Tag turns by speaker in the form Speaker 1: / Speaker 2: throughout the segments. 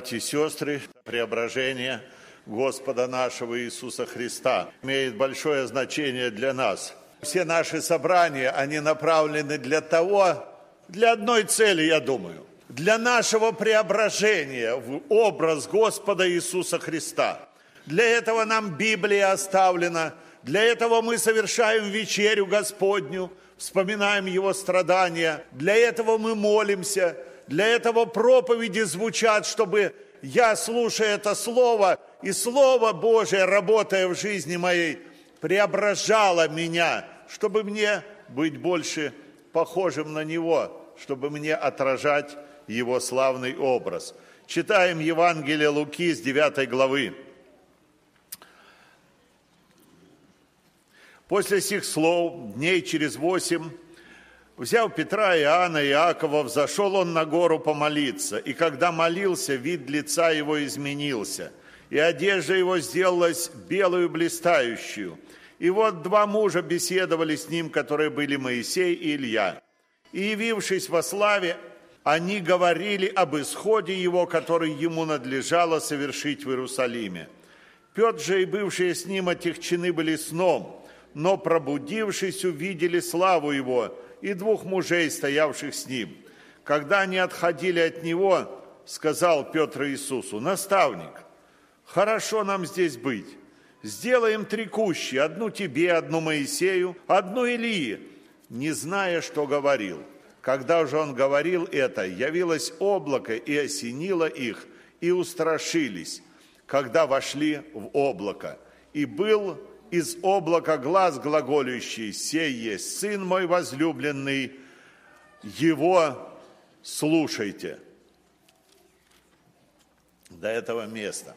Speaker 1: братья и сестры, преображение Господа нашего Иисуса Христа имеет большое значение для нас. Все наши собрания, они направлены для того, для одной цели, я думаю, для нашего преображения в образ Господа Иисуса Христа. Для этого нам Библия оставлена, для этого мы совершаем вечерю Господню, вспоминаем Его страдания, для этого мы молимся, для этого проповеди звучат, чтобы я, слушая это Слово, и Слово Божие, работая в жизни моей, преображало меня, чтобы мне быть больше похожим на Него, чтобы мне отражать Его славный образ. Читаем Евангелие Луки с 9 главы. После сих слов, дней через восемь, взяв Петра, Иоанна и Иакова, взошел он на гору помолиться. И когда молился, вид лица его изменился, и одежда его сделалась белую блистающую. И вот два мужа беседовали с ним, которые были Моисей и Илья. И явившись во славе, они говорили об исходе его, который ему надлежало совершить в Иерусалиме. Петр же и бывшие с ним отягчены были сном – но пробудившись, увидели славу его и двух мужей, стоявших с ним. Когда они отходили от него, сказал Петр Иисусу, «Наставник, хорошо нам здесь быть. Сделаем три кущи, одну тебе, одну Моисею, одну Илии, не зная, что говорил». Когда же он говорил это, явилось облако и осенило их, и устрашились, когда вошли в облако. И был из облака глаз глаголющий, сей есть Сын мой возлюбленный, Его слушайте. До этого места.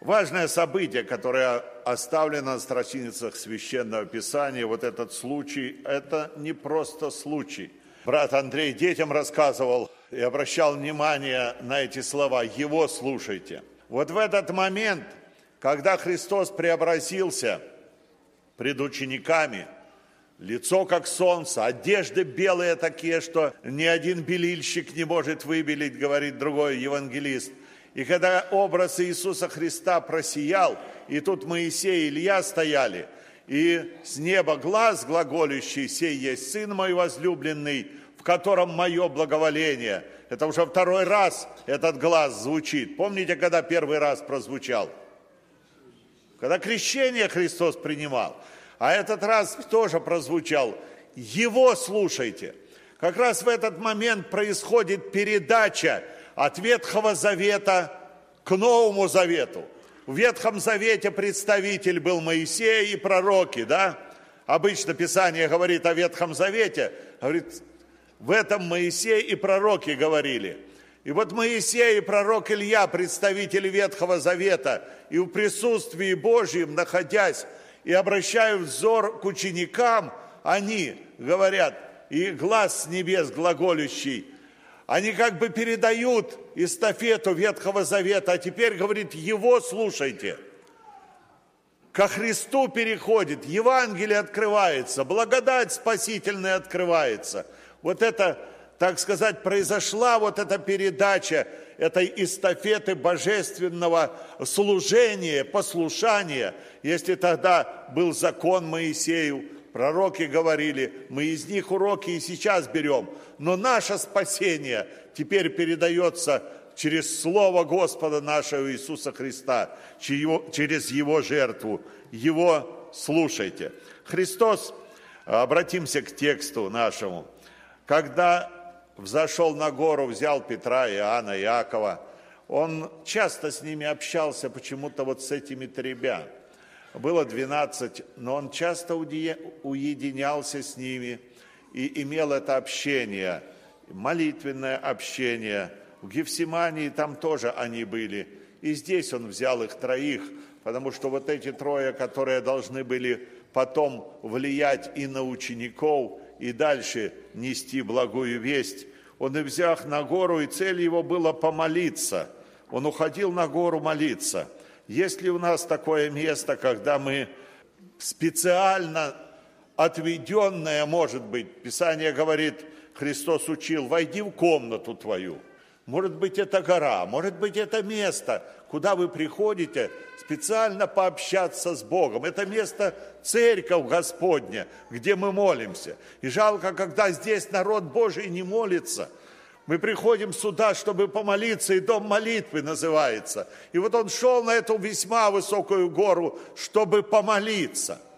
Speaker 1: Важное событие, которое оставлено на страницах Священного Писания, вот этот случай, это не просто случай. Брат Андрей детям рассказывал и обращал внимание на эти слова «Его слушайте». Вот в этот момент – когда Христос преобразился пред учениками, лицо как солнце, одежды белые такие, что ни один белильщик не может выбелить, говорит другой евангелист. И когда образ Иисуса Христа просиял, и тут Моисей и Илья стояли, и с неба глаз глаголющий, сей есть Сын мой возлюбленный, в котором мое благоволение. Это уже второй раз этот глаз звучит. Помните, когда первый раз прозвучал – когда крещение Христос принимал, а этот раз тоже прозвучал, его слушайте. Как раз в этот момент происходит передача от Ветхого Завета к Новому Завету. В Ветхом Завете представитель был Моисей и пророки, да? Обычно Писание говорит о Ветхом Завете, говорит, в этом Моисей и пророки говорили – и вот Моисей и пророк Илья, представители Ветхого Завета, и в присутствии Божьем, находясь и обращая взор к ученикам, они говорят, и глаз с небес глаголющий, они как бы передают эстафету Ветхого Завета, а теперь, говорит, его слушайте. Ко Христу переходит, Евангелие открывается, благодать спасительная открывается. Вот это так сказать, произошла вот эта передача этой эстафеты божественного служения, послушания. Если тогда был закон Моисею, пророки говорили, мы из них уроки и сейчас берем. Но наше спасение теперь передается через Слово Господа нашего Иисуса Христа, через Его жертву. Его слушайте. Христос, обратимся к тексту нашему, когда взошел на гору, взял Петра, Иоанна, Иакова. Он часто с ними общался, почему-то вот с этими тремя. Было 12, но он часто уединялся с ними и имел это общение, молитвенное общение. В Гефсимании там тоже они были. И здесь он взял их троих, потому что вот эти трое, которые должны были потом влиять и на учеников, и дальше нести благую весть. Он и взял на гору, и цель его была помолиться. Он уходил на гору молиться. Есть ли у нас такое место, когда мы специально отведенное, может быть, Писание говорит, Христос учил, войди в комнату твою, Может быть, это гора, может быть, это место, куда вы приходите специально пообщаться с Богом. Это место церковь Господня, где мы молимся. И жалко, когда здесь народ Божий не молится. Мы приходим сюда, чтобы помолиться, и дом молитвы называется. И вот он шел на эту весьма высокую гору, чтобы помолиться –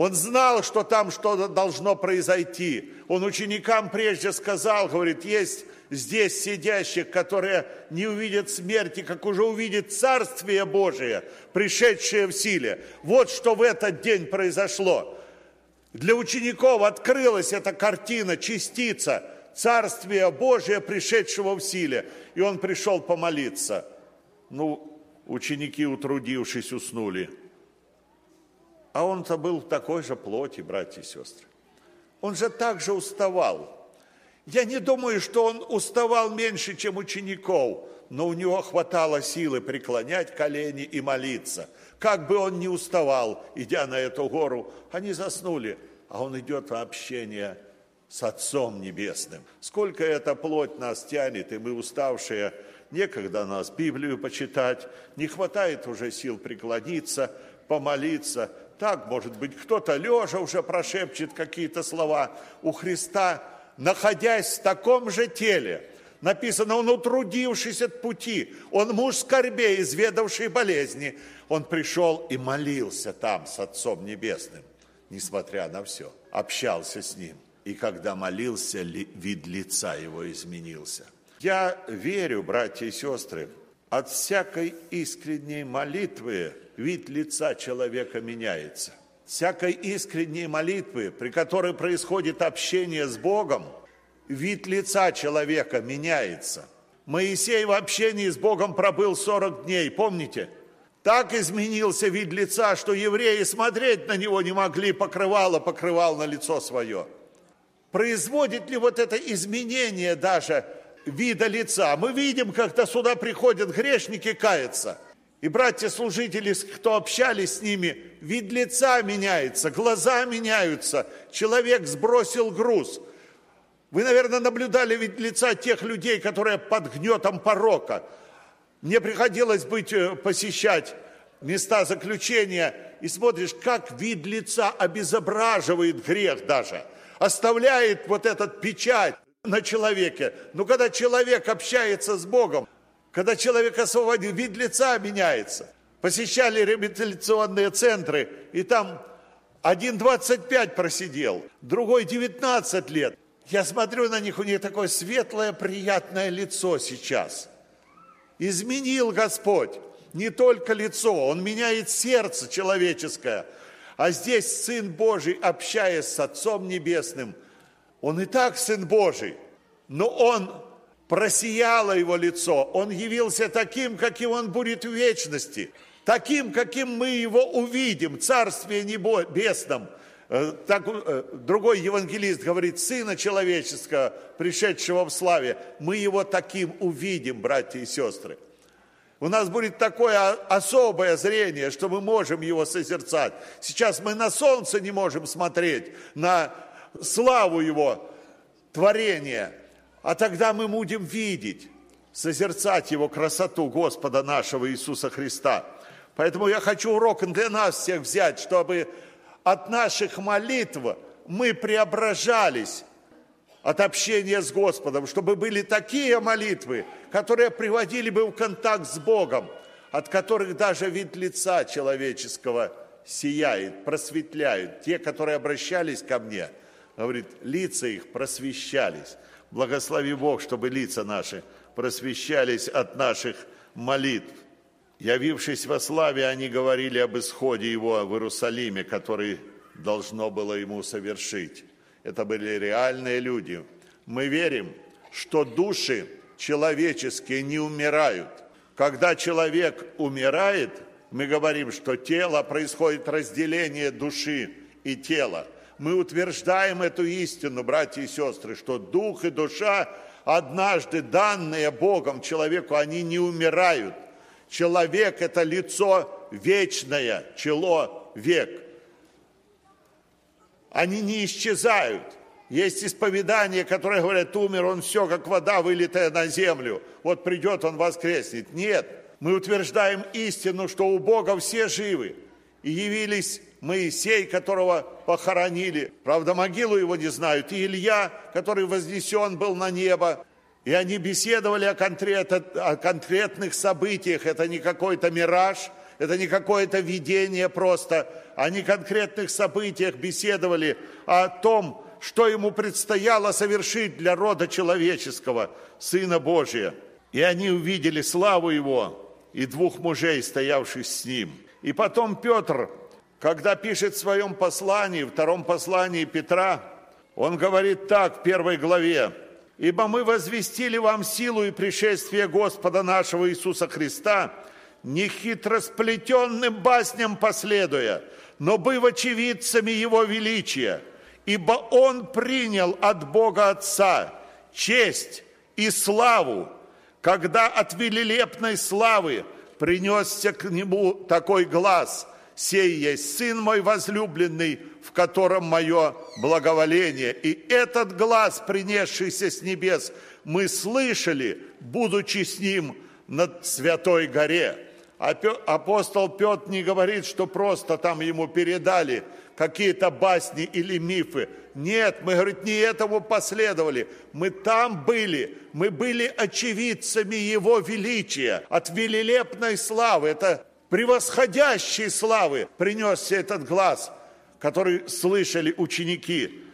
Speaker 1: он знал, что там что-то должно произойти. Он ученикам прежде сказал, говорит, есть здесь сидящих, которые не увидят смерти, как уже увидит Царствие Божие, пришедшее в силе. Вот что в этот день произошло. Для учеников открылась эта картина, частица Царствия Божия, пришедшего в силе. И он пришел помолиться. Ну, ученики, утрудившись, уснули. А он-то был в такой же плоти, братья и сестры. Он же также уставал. Я не думаю, что он уставал меньше, чем учеников, но у него хватало силы преклонять колени и молиться. Как бы он ни уставал, идя на эту гору, они заснули, а он идет в общение с Отцом Небесным. Сколько эта плоть нас тянет, и мы уставшие, некогда нас Библию почитать, не хватает уже сил преклониться, помолиться, так, может быть, кто-то лежа уже прошепчет какие-то слова. У Христа, находясь в таком же теле, написано, он утрудившись от пути, он муж скорбей, изведавший болезни, он пришел и молился там с Отцом Небесным, несмотря на все, общался с Ним. И когда молился, вид лица его изменился. Я верю, братья и сестры, от всякой искренней молитвы вид лица человека меняется. Всякой искренней молитвы, при которой происходит общение с Богом, вид лица человека меняется. Моисей в общении с Богом пробыл 40 дней, помните? Так изменился вид лица, что евреи смотреть на него не могли, покрывало покрывал на лицо свое. Производит ли вот это изменение даже вида лица? Мы видим, когда сюда приходят грешники каяться – и братья-служители, кто общались с ними, вид лица меняется, глаза меняются, человек сбросил груз. Вы, наверное, наблюдали вид лица тех людей, которые под гнетом порока. Мне приходилось быть, э, посещать места заключения, и смотришь, как вид лица обезображивает грех даже, оставляет вот этот печать на человеке. Но когда человек общается с Богом, когда человек освободил, вид лица меняется. Посещали реабилитационные центры, и там один 25 просидел, другой 19 лет. Я смотрю на них, у них такое светлое, приятное лицо сейчас. Изменил Господь не только лицо, Он меняет сердце человеческое. А здесь Сын Божий, общаясь с Отцом Небесным, Он и так Сын Божий, но Он просияло его лицо, он явился таким, каким он будет в вечности, таким, каким мы его увидим, в Царстве Небесном. Э, так, э, другой евангелист говорит, Сына Человеческого, пришедшего в славе, мы его таким увидим, братья и сестры. У нас будет такое особое зрение, что мы можем его созерцать. Сейчас мы на солнце не можем смотреть, на славу его творения – а тогда мы будем видеть, созерцать Его красоту Господа нашего Иисуса Христа. Поэтому я хочу урок для нас всех взять, чтобы от наших молитв мы преображались от общения с Господом, чтобы были такие молитвы, которые приводили бы в контакт с Богом, от которых даже вид лица человеческого сияет, просветляют. Те, которые обращались ко мне, говорит, лица их просвещались. Благослови Бог, чтобы лица наши просвещались от наших молитв. Явившись во славе, они говорили об исходе его в Иерусалиме, который должно было ему совершить. Это были реальные люди. Мы верим, что души человеческие не умирают. Когда человек умирает, мы говорим, что тело происходит разделение души и тела – мы утверждаем эту истину, братья и сестры, что дух и душа, однажды данные Богом человеку, они не умирают. Человек – это лицо вечное, чело, век. Они не исчезают. Есть исповедания, которые говорят, умер он все, как вода, вылитая на землю. Вот придет он, воскреснет. Нет, мы утверждаем истину, что у Бога все живы. И явились Моисей, которого похоронили. Правда, могилу его не знают. И Илья, который вознесен был на небо. И они беседовали о, конкрет, о конкретных событиях. Это не какой-то мираж, это не какое-то видение просто. Они конкретных событиях беседовали о том, что ему предстояло совершить для рода человеческого, Сына Божия. И они увидели славу Его и двух мужей, стоявших с Ним. И потом Петр, когда пишет в своем послании, втором послании Петра, он говорит так в первой главе, «Ибо мы возвестили вам силу и пришествие Господа нашего Иисуса Христа, не хитросплетенным басням последуя, но быв очевидцами Его величия, ибо Он принял от Бога Отца честь и славу, когда от велилепной славы принесся к Нему такой глаз, «Сей есть Сын мой возлюбленный, в котором мое благоволение». И этот глаз, принесшийся с небес, мы слышали, будучи с Ним над Святой горе. Апостол Петр не говорит, что просто там ему передали – какие-то басни или мифы. Нет, мы, говорит, не этому последовали. Мы там были, мы были очевидцами Его величия, от велилепной славы. Это превосходящей славы принесся этот глаз, который слышали ученики.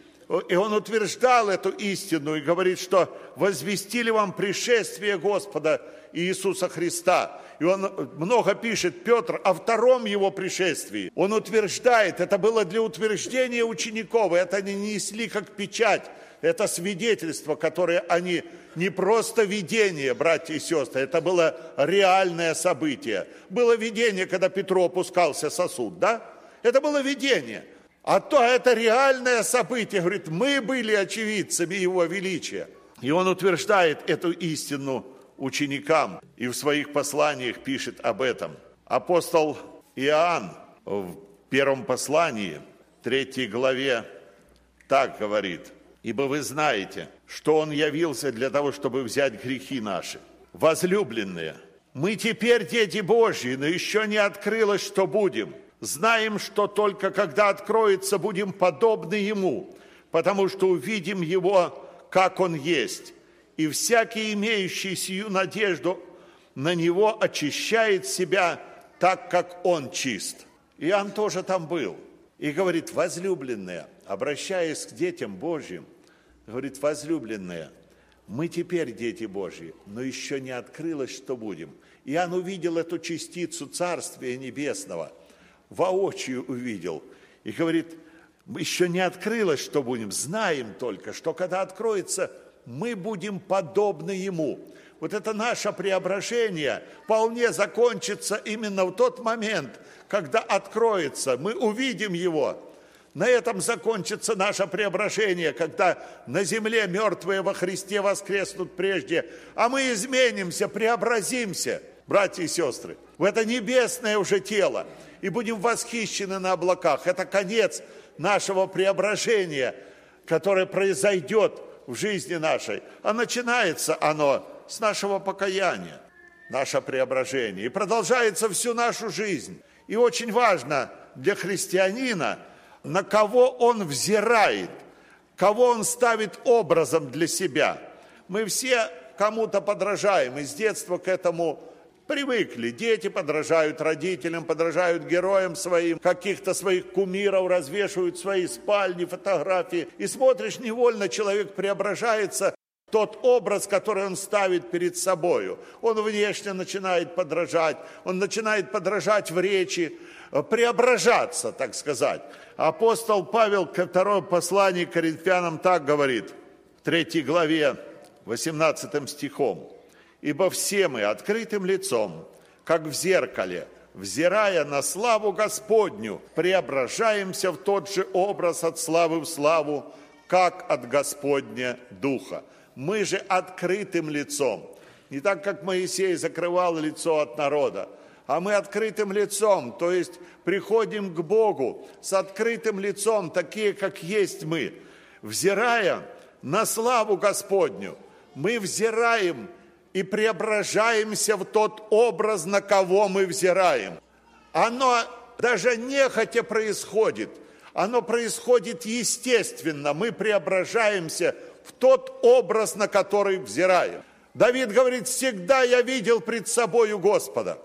Speaker 1: И он утверждал эту истину и говорит, что возвестили вам пришествие Господа Иисуса Христа. И он много пишет, Петр, о втором его пришествии. Он утверждает, это было для утверждения учеников, это они несли как печать, это свидетельство, которое они не просто видение, братья и сестры, это было реальное событие. Было видение, когда Петру опускался сосуд, да? Это было видение. А то это реальное событие. Говорит, мы были очевидцами Его величия. И он утверждает эту истину ученикам и в своих посланиях пишет об этом. Апостол Иоанн в первом послании, третьей главе, так говорит, «Ибо вы знаете, что Он явился для того, чтобы взять грехи наши. Возлюбленные, мы теперь дети Божьи, но еще не открылось, что будем. Знаем, что только когда откроется, будем подобны Ему, потому что увидим Его, как Он есть и всякий, имеющий сию надежду на Него, очищает себя так, как Он чист. Иоанн тоже там был. И говорит, возлюбленные, обращаясь к детям Божьим, говорит, возлюбленные, мы теперь дети Божьи, но еще не открылось, что будем. Иоанн увидел эту частицу Царствия Небесного, воочию увидел. И говорит, еще не открылось, что будем, знаем только, что когда откроется – мы будем подобны Ему. Вот это наше преображение вполне закончится именно в тот момент, когда откроется, мы увидим Его. На этом закончится наше преображение, когда на земле мертвые во Христе воскреснут прежде, а мы изменимся, преобразимся, братья и сестры, в это небесное уже тело, и будем восхищены на облаках. Это конец нашего преображения, которое произойдет в жизни нашей, а начинается оно с нашего покаяния, наше преображение, и продолжается всю нашу жизнь. И очень важно для христианина, на кого он взирает, кого он ставит образом для себя. Мы все кому-то подражаем, и с детства к этому Привыкли. Дети подражают родителям, подражают героям своим, каких-то своих кумиров развешивают свои спальни, фотографии. И смотришь, невольно человек преображается тот образ, который он ставит перед собою. Он внешне начинает подражать, он начинает подражать в речи, преображаться, так сказать. Апостол Павел ко второму посланию к Коринфянам так говорит, в третьей главе, 18 стихом. Ибо все мы открытым лицом, как в зеркале, взирая на славу Господню, преображаемся в тот же образ от славы в славу, как от Господня Духа. Мы же открытым лицом, не так, как Моисей закрывал лицо от народа, а мы открытым лицом, то есть приходим к Богу с открытым лицом, такие, как есть мы. взирая на славу Господню, мы взираем и преображаемся в тот образ, на кого мы взираем. Оно даже нехотя происходит, оно происходит естественно, мы преображаемся в тот образ, на который взираем. Давид говорит, всегда я видел пред собою Господа,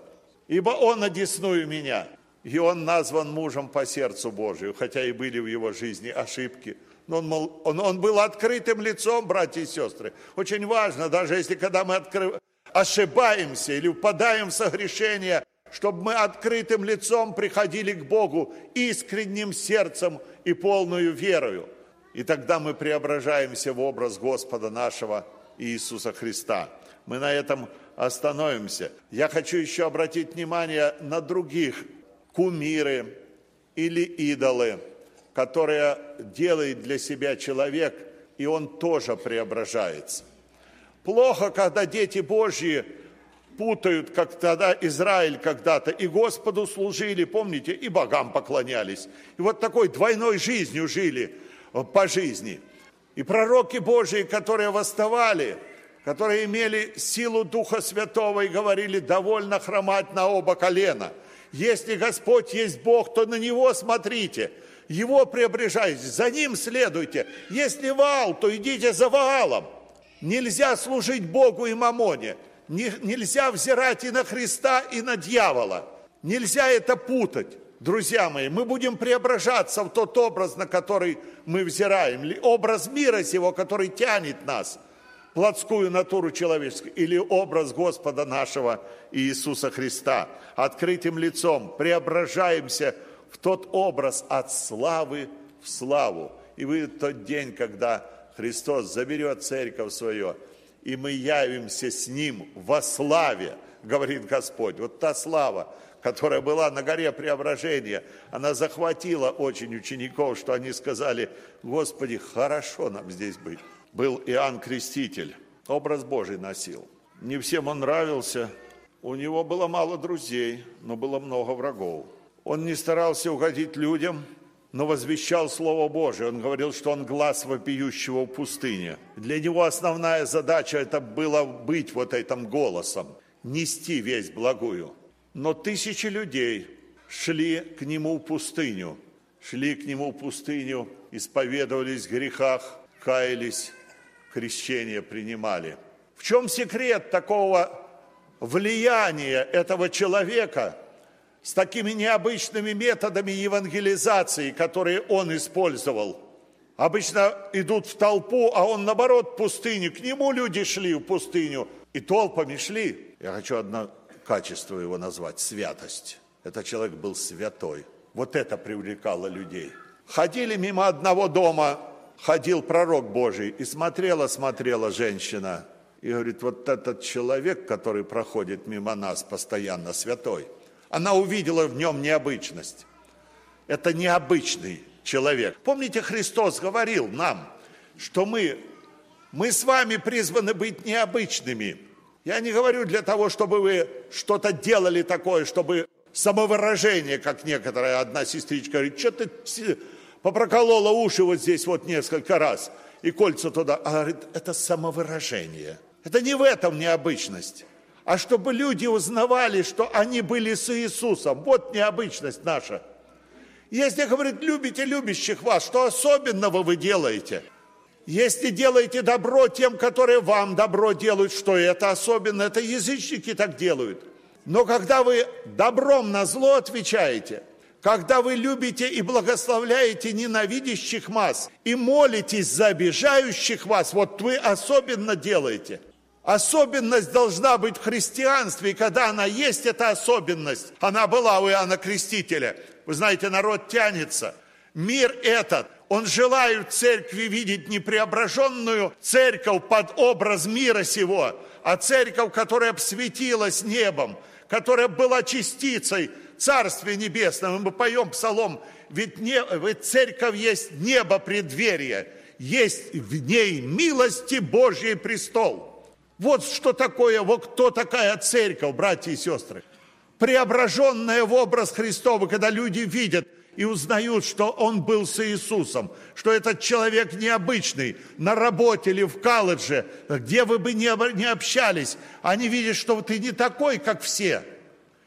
Speaker 1: ибо Он одесную меня. И он назван мужем по сердцу Божию, хотя и были в его жизни ошибки. Но он, мол, он, он был открытым лицом, братья и сестры. Очень важно, даже если когда мы откры... ошибаемся или впадаем в согрешение, чтобы мы открытым лицом приходили к Богу искренним сердцем и полную верою. И тогда мы преображаемся в образ Господа нашего Иисуса Христа. Мы на этом остановимся. Я хочу еще обратить внимание на других кумиры или идолы, которые делает для себя человек, и он тоже преображается. Плохо, когда дети Божьи путают, как тогда Израиль когда-то, и Господу служили, помните, и богам поклонялись. И вот такой двойной жизнью жили по жизни. И пророки Божьи, которые восставали, которые имели силу Духа Святого и говорили, довольно хромать на оба колена. Если Господь есть Бог, то на Него смотрите, Его приобрежайте, за Ним следуйте. Если Ваал, то идите за Ваалом. Нельзя служить Богу и Мамоне – нельзя взирать и на Христа, и на дьявола. Нельзя это путать. Друзья мои, мы будем преображаться в тот образ, на который мы взираем. Образ мира сего, который тянет нас, плотскую натуру человеческую, или образ Господа нашего Иисуса Христа. Открытым лицом преображаемся в тот образ от славы в славу. И выйдет тот день, когда Христос заберет церковь свою, и мы явимся с Ним во славе, говорит Господь. Вот та слава, которая была на горе преображения, она захватила очень учеников, что они сказали, Господи, хорошо нам здесь быть. Был Иоанн Креститель, образ Божий носил. Не всем он нравился, у него было мало друзей, но было много врагов. Он не старался угодить людям – но возвещал Слово Божие. Он говорил, что он глаз вопиющего в пустыне. Для него основная задача это было быть вот этим голосом, нести весть благую. Но тысячи людей шли к нему в пустыню, шли к нему в пустыню, исповедовались в грехах, каялись, крещение принимали. В чем секрет такого влияния этого человека – с такими необычными методами евангелизации, которые он использовал. Обычно идут в толпу, а он наоборот в пустыню. К нему люди шли в пустыню и толпами шли. Я хочу одно качество его назвать – святость. Этот человек был святой. Вот это привлекало людей. Ходили мимо одного дома, ходил пророк Божий, и смотрела, смотрела женщина. И говорит, вот этот человек, который проходит мимо нас постоянно, святой – она увидела в нем необычность. Это необычный человек. Помните, Христос говорил нам, что мы, мы с вами призваны быть необычными. Я не говорю для того, чтобы вы что-то делали такое, чтобы самовыражение, как некоторая одна сестричка говорит, что ты попроколола уши вот здесь вот несколько раз и кольца туда. А говорит, это самовыражение. Это не в этом необычность а чтобы люди узнавали, что они были с Иисусом. Вот необычность наша. Если, говорит, любите любящих вас, что особенного вы делаете? Если делаете добро тем, которые вам добро делают, что это особенно? Это язычники так делают. Но когда вы добром на зло отвечаете, когда вы любите и благословляете ненавидящих вас и молитесь за обижающих вас, вот вы особенно делаете – Особенность должна быть в христианстве, и когда она есть, эта особенность, она была у Иоанна Крестителя. Вы знаете, народ тянется. Мир этот, он желает церкви видеть не преображенную церковь под образ мира сего, а церковь, которая обсветилась небом, которая была частицей Царствия Небесного. Мы поем псалом, ведь, не, ведь церковь есть небо преддверие, есть в ней милости Божьей престол – вот что такое, вот кто такая церковь, братья и сестры. Преображенная в образ Христова, когда люди видят, и узнают, что он был с Иисусом, что этот человек необычный, на работе или в колледже, где вы бы не общались, они видят, что ты не такой, как все.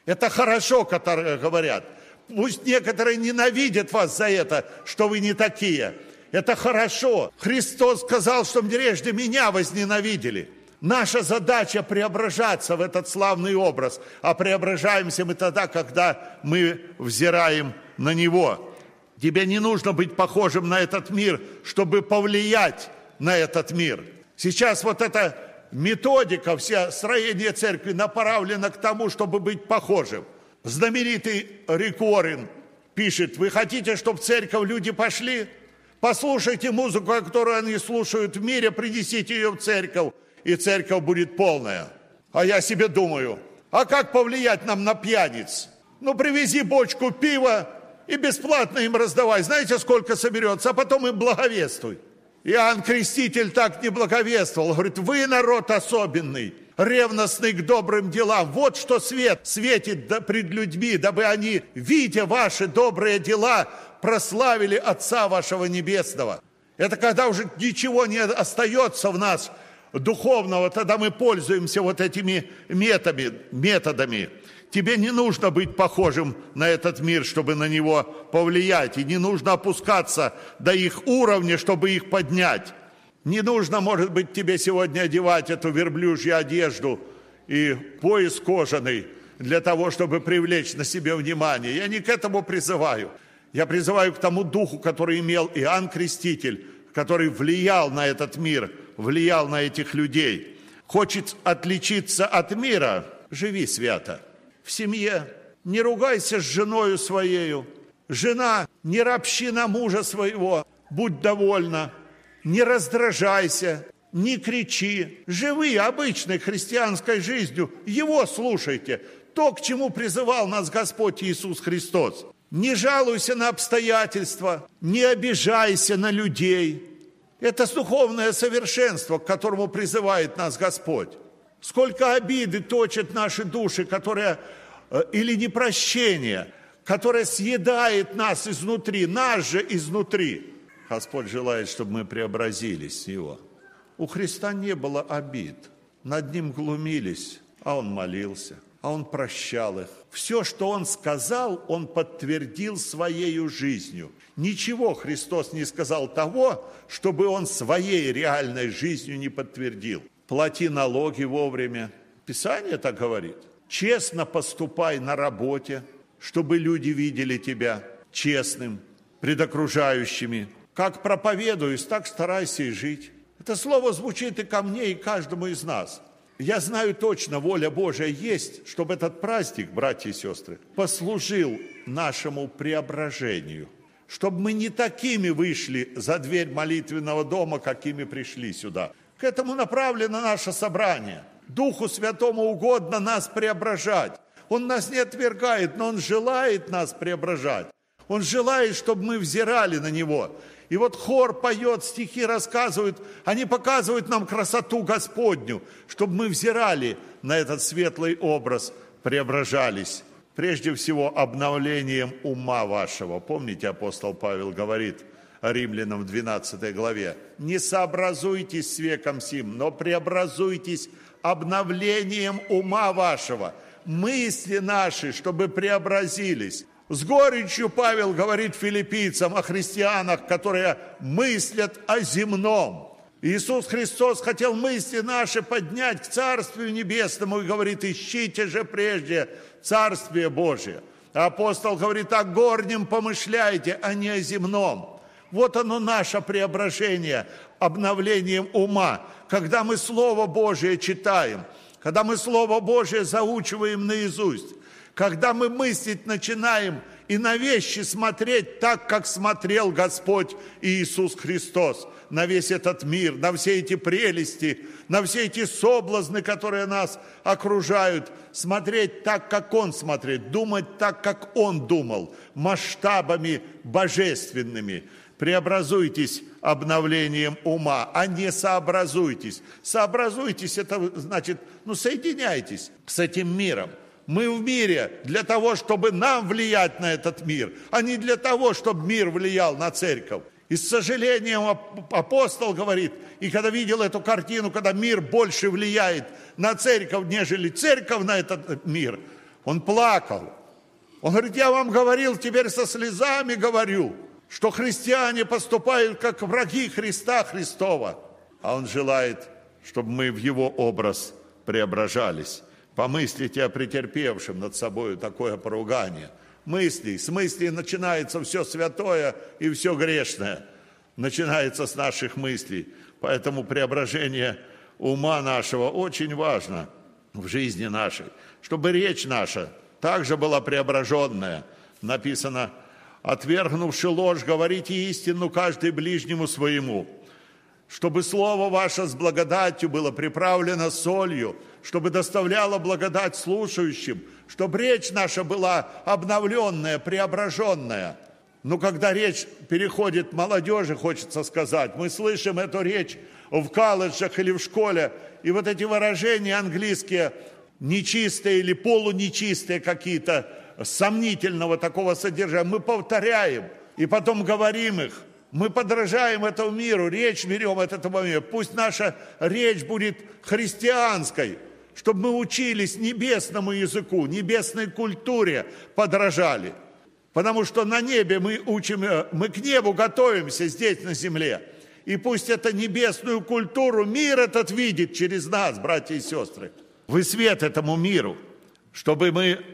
Speaker 1: Это хорошо, которые говорят. Пусть некоторые ненавидят вас за это, что вы не такие. Это хорошо. Христос сказал, что прежде меня возненавидели. Наша задача преображаться в этот славный образ, а преображаемся мы тогда, когда мы взираем на Него. Тебе не нужно быть похожим на этот мир, чтобы повлиять на этот мир. Сейчас вот эта методика, вся строение церкви направлена к тому, чтобы быть похожим. Знаменитый Рикорин пишет, вы хотите, чтобы в церковь люди пошли? Послушайте музыку, которую они слушают в мире, принесите ее в церковь, и церковь будет полная. А я себе думаю, а как повлиять нам на пьяниц? Ну, привези бочку пива, и бесплатно им раздавай. Знаете, сколько соберется, а потом им благовествуй. Иоанн Креститель так не благовествовал. Говорит, вы народ особенный, ревностный к добрым делам. Вот что свет светит пред людьми, дабы они, видя ваши добрые дела, прославили Отца вашего Небесного. Это когда уже ничего не остается в нас духовного, тогда мы пользуемся вот этими методами. методами. Тебе не нужно быть похожим на этот мир, чтобы на него повлиять. И не нужно опускаться до их уровня, чтобы их поднять. Не нужно, может быть, тебе сегодня одевать эту верблюжью одежду и пояс кожаный для того, чтобы привлечь на себе внимание. Я не к этому призываю. Я призываю к тому духу, который имел Иоанн Креститель, который влиял на этот мир, влиял на этих людей. Хочет отличиться от мира, живи свято в семье, не ругайся с женою своею. Жена, не ропщи на мужа своего, будь довольна, не раздражайся, не кричи. Живи обычной христианской жизнью, его слушайте. То, к чему призывал нас Господь Иисус Христос. Не жалуйся на обстоятельства, не обижайся на людей. Это духовное совершенство, к которому призывает нас Господь. Сколько обиды точат наши души, которые, э, или непрощение, которое съедает нас изнутри, нас же изнутри. Господь желает, чтобы мы преобразились Его. У Христа не было обид. Над Ним глумились, а Он молился, а Он прощал их. Все, что Он сказал, Он подтвердил Своей жизнью. Ничего Христос не сказал того, чтобы Он своей реальной жизнью не подтвердил плати налоги вовремя. Писание так говорит. Честно поступай на работе, чтобы люди видели тебя честным, пред окружающими. Как проповедуюсь, так старайся и жить. Это слово звучит и ко мне, и каждому из нас. Я знаю точно, воля Божия есть, чтобы этот праздник, братья и сестры, послужил нашему преображению. Чтобы мы не такими вышли за дверь молитвенного дома, какими пришли сюда – к этому направлено наше собрание. Духу Святому угодно нас преображать. Он нас не отвергает, но Он желает нас преображать. Он желает, чтобы мы взирали на Него. И вот хор поет, стихи рассказывают, они показывают нам красоту Господню, чтобы мы взирали на этот светлый образ, преображались. Прежде всего, обновлением ума вашего. Помните, апостол Павел говорит – Римлянам в 12 главе. «Не сообразуйтесь с веком сим, но преобразуйтесь обновлением ума вашего, мысли наши, чтобы преобразились». С горечью Павел говорит филиппийцам о христианах, которые мыслят о земном. Иисус Христос хотел мысли наши поднять к Царствию Небесному и говорит, ищите же прежде Царствие Божие. Апостол говорит, о горнем помышляйте, а не о земном. Вот оно наше преображение, обновлением ума. Когда мы Слово Божие читаем, когда мы Слово Божие заучиваем наизусть, когда мы мыслить начинаем и на вещи смотреть так, как смотрел Господь Иисус Христос, на весь этот мир, на все эти прелести, на все эти соблазны, которые нас окружают, смотреть так, как Он смотрит, думать так, как Он думал, масштабами божественными – преобразуйтесь обновлением ума, а не сообразуйтесь. Сообразуйтесь, это значит, ну, соединяйтесь с этим миром. Мы в мире для того, чтобы нам влиять на этот мир, а не для того, чтобы мир влиял на церковь. И с сожалением апостол говорит, и когда видел эту картину, когда мир больше влияет на церковь, нежели церковь на этот мир, он плакал. Он говорит, я вам говорил, теперь со слезами говорю, что христиане поступают как враги Христа Христова. А он желает, чтобы мы в его образ преображались. Помыслите о претерпевшем над собой такое поругание. Мысли, с мыслей начинается все святое и все грешное. Начинается с наших мыслей. Поэтому преображение ума нашего очень важно в жизни нашей. Чтобы речь наша также была преображенная. Написано, отвергнувши ложь, говорите истину каждый ближнему своему чтобы Слово Ваше с благодатью было приправлено солью, чтобы доставляло благодать слушающим, чтобы речь наша была обновленная, преображенная. Но когда речь переходит молодежи, хочется сказать, мы слышим эту речь в колледжах или в школе, и вот эти выражения английские, нечистые или полунечистые какие-то, сомнительного такого содержания, мы повторяем и потом говорим их – мы подражаем этому миру, речь берем от этого мира. Пусть наша речь будет христианской, чтобы мы учились небесному языку, небесной культуре подражали. Потому что на небе мы учим, э, мы к небу готовимся здесь на земле. И пусть эту небесную культуру мир этот видит через нас, братья и сестры. Вы свет этому миру, чтобы мы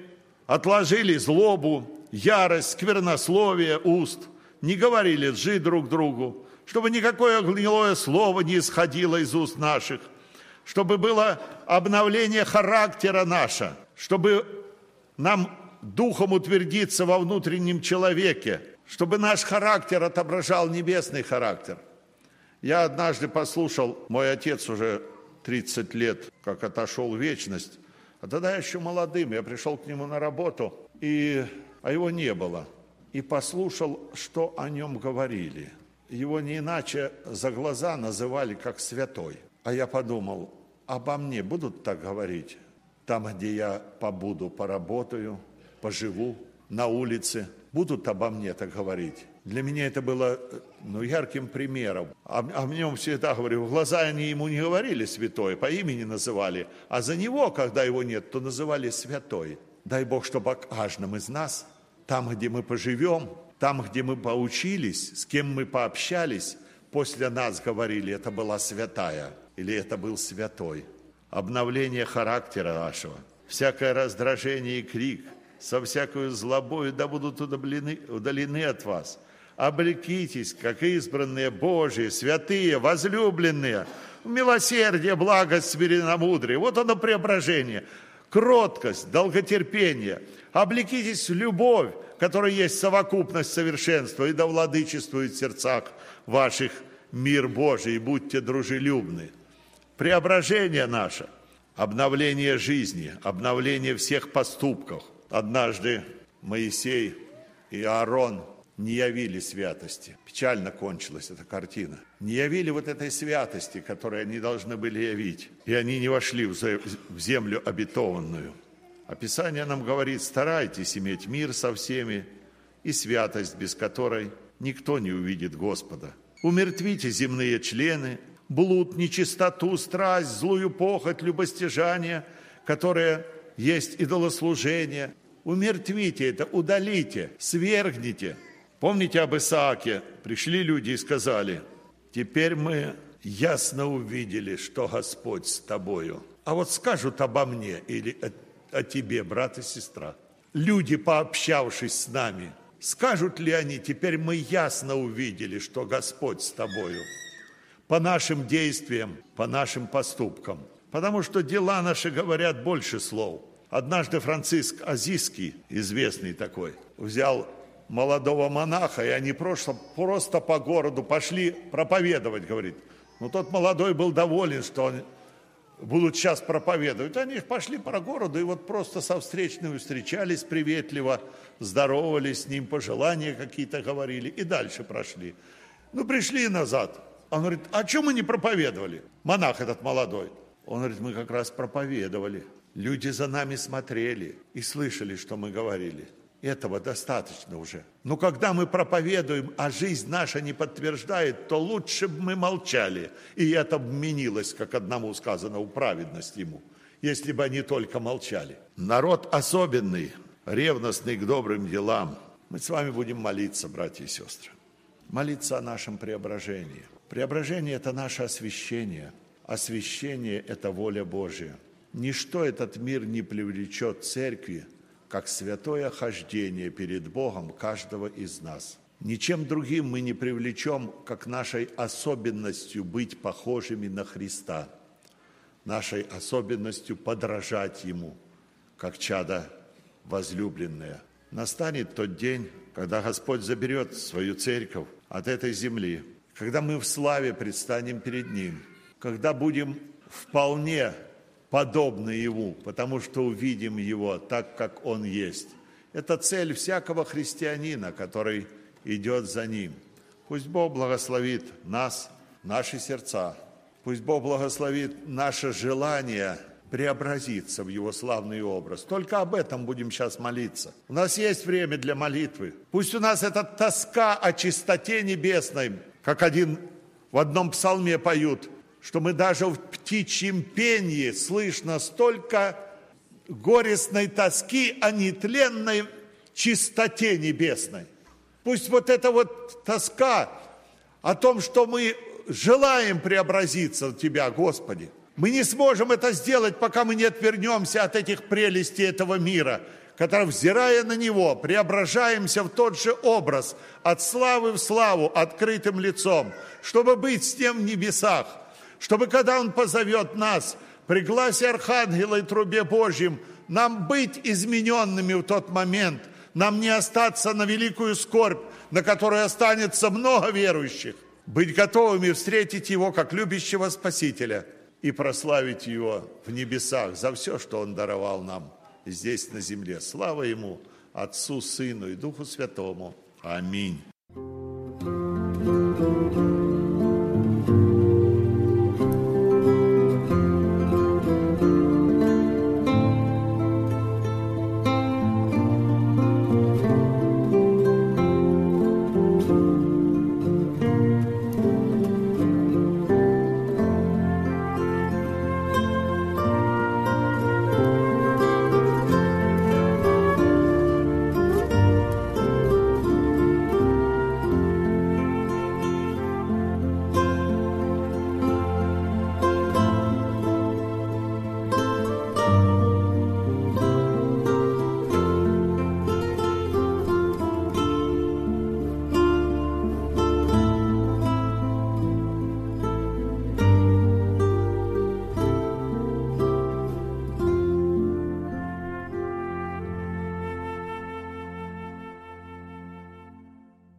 Speaker 1: отложили злобу, ярость, сквернословие уст – не говорили лжи друг другу, чтобы никакое гнилое слово не исходило из уст наших, чтобы было обновление характера наше, чтобы нам духом утвердиться во внутреннем человеке, чтобы наш характер отображал небесный характер. Я однажды послушал, мой отец уже 30 лет, как отошел в вечность, а тогда еще молодым, я пришел к нему на работу, и, а его не было – и послушал, что о нем говорили. Его не иначе за глаза называли как святой. А я подумал, обо мне будут так говорить? Там, где я побуду, поработаю, поживу, на улице, будут обо мне так говорить. Для меня это было ну, ярким примером. О, о нем всегда говорю, в глаза они ему не говорили святой, по имени называли, а за него, когда его нет, то называли святой. Дай Бог, чтобы о каждом из нас – там, где мы поживем, там, где мы поучились, с кем мы пообщались, после нас говорили, это была святая или это был святой. Обновление характера нашего, всякое раздражение и крик, со всякой злобою да будут удалены, удалены от вас. Облекитесь, как избранные Божии, святые, возлюбленные, милосердие, благость, смиренномудрие. Вот оно преображение. Кроткость, долготерпение – Облекитесь в любовь, которая есть совокупность совершенства, и да владычествует в сердцах ваших мир Божий, и будьте дружелюбны. Преображение наше, обновление жизни, обновление всех поступков. Однажды Моисей и Аарон не явили святости. Печально кончилась эта картина. Не явили вот этой святости, которую они должны были явить. И они не вошли в землю обетованную. Описание нам говорит, старайтесь иметь мир со всеми и святость, без которой никто не увидит Господа. Умертвите земные члены, блуд, нечистоту, страсть, злую похоть, любостяжание, которое есть идолослужение. Умертвите это, удалите, свергните. Помните об Исааке? Пришли люди и сказали, теперь мы ясно увидели, что Господь с тобою. А вот скажут обо мне или о тебе, брат и сестра. Люди, пообщавшись с нами, скажут ли они, теперь мы ясно увидели, что Господь с тобою, по нашим действиям, по нашим поступкам. Потому что дела наши говорят больше слов. Однажды Франциск Азиский, известный такой, взял молодого монаха, и они просто, просто по городу пошли проповедовать, говорит. Но тот молодой был доволен, что он будут сейчас проповедовать. Они пошли по городу и вот просто со встречными встречались приветливо, здоровались с ним, пожелания какие-то говорили и дальше прошли. Ну, пришли назад. Он говорит, а чем мы не проповедовали? Монах этот молодой. Он говорит, мы как раз проповедовали. Люди за нами смотрели и слышали, что мы говорили. Этого достаточно уже. Но когда мы проповедуем, а жизнь наша не подтверждает, то лучше бы мы молчали. И это обменилось, как одному сказано, у праведность ему, если бы они только молчали. Народ особенный, ревностный к добрым делам. Мы с вами будем молиться, братья и сестры. Молиться о нашем преображении. Преображение – это наше освящение. Освящение – это воля Божья. Ничто этот мир не привлечет церкви, как святое хождение перед Богом каждого из нас. Ничем другим мы не привлечем, как нашей особенностью быть похожими на Христа, нашей особенностью подражать Ему, как чада возлюбленное. Настанет тот день, когда Господь заберет свою церковь от этой земли, когда мы в славе предстанем перед Ним, когда будем вполне подобны Ему, потому что увидим Его так, как Он есть. Это цель всякого христианина, который идет за Ним. Пусть Бог благословит нас, наши сердца. Пусть Бог благословит наше желание преобразиться в Его славный образ. Только об этом будем сейчас молиться. У нас есть время для молитвы. Пусть у нас эта тоска о чистоте небесной, как один в одном псалме поют – что мы даже в птичьем пении слышно столько горестной тоски о нетленной чистоте небесной. Пусть вот эта вот тоска о том, что мы желаем преобразиться в Тебя, Господи. Мы не сможем это сделать, пока мы не отвернемся от этих прелестей этого мира, который, взирая на него, преображаемся в тот же образ, от славы в славу, открытым лицом, чтобы быть с Ним в небесах, чтобы когда Он позовет нас при гласе Архангела и трубе Божьим, нам быть измененными в тот момент, нам не остаться на великую скорбь, на которой останется много верующих, быть готовыми встретить Его как любящего Спасителя и прославить Его в небесах за все, что Он даровал нам здесь на земле. Слава Ему, Отцу, Сыну и Духу Святому. Аминь.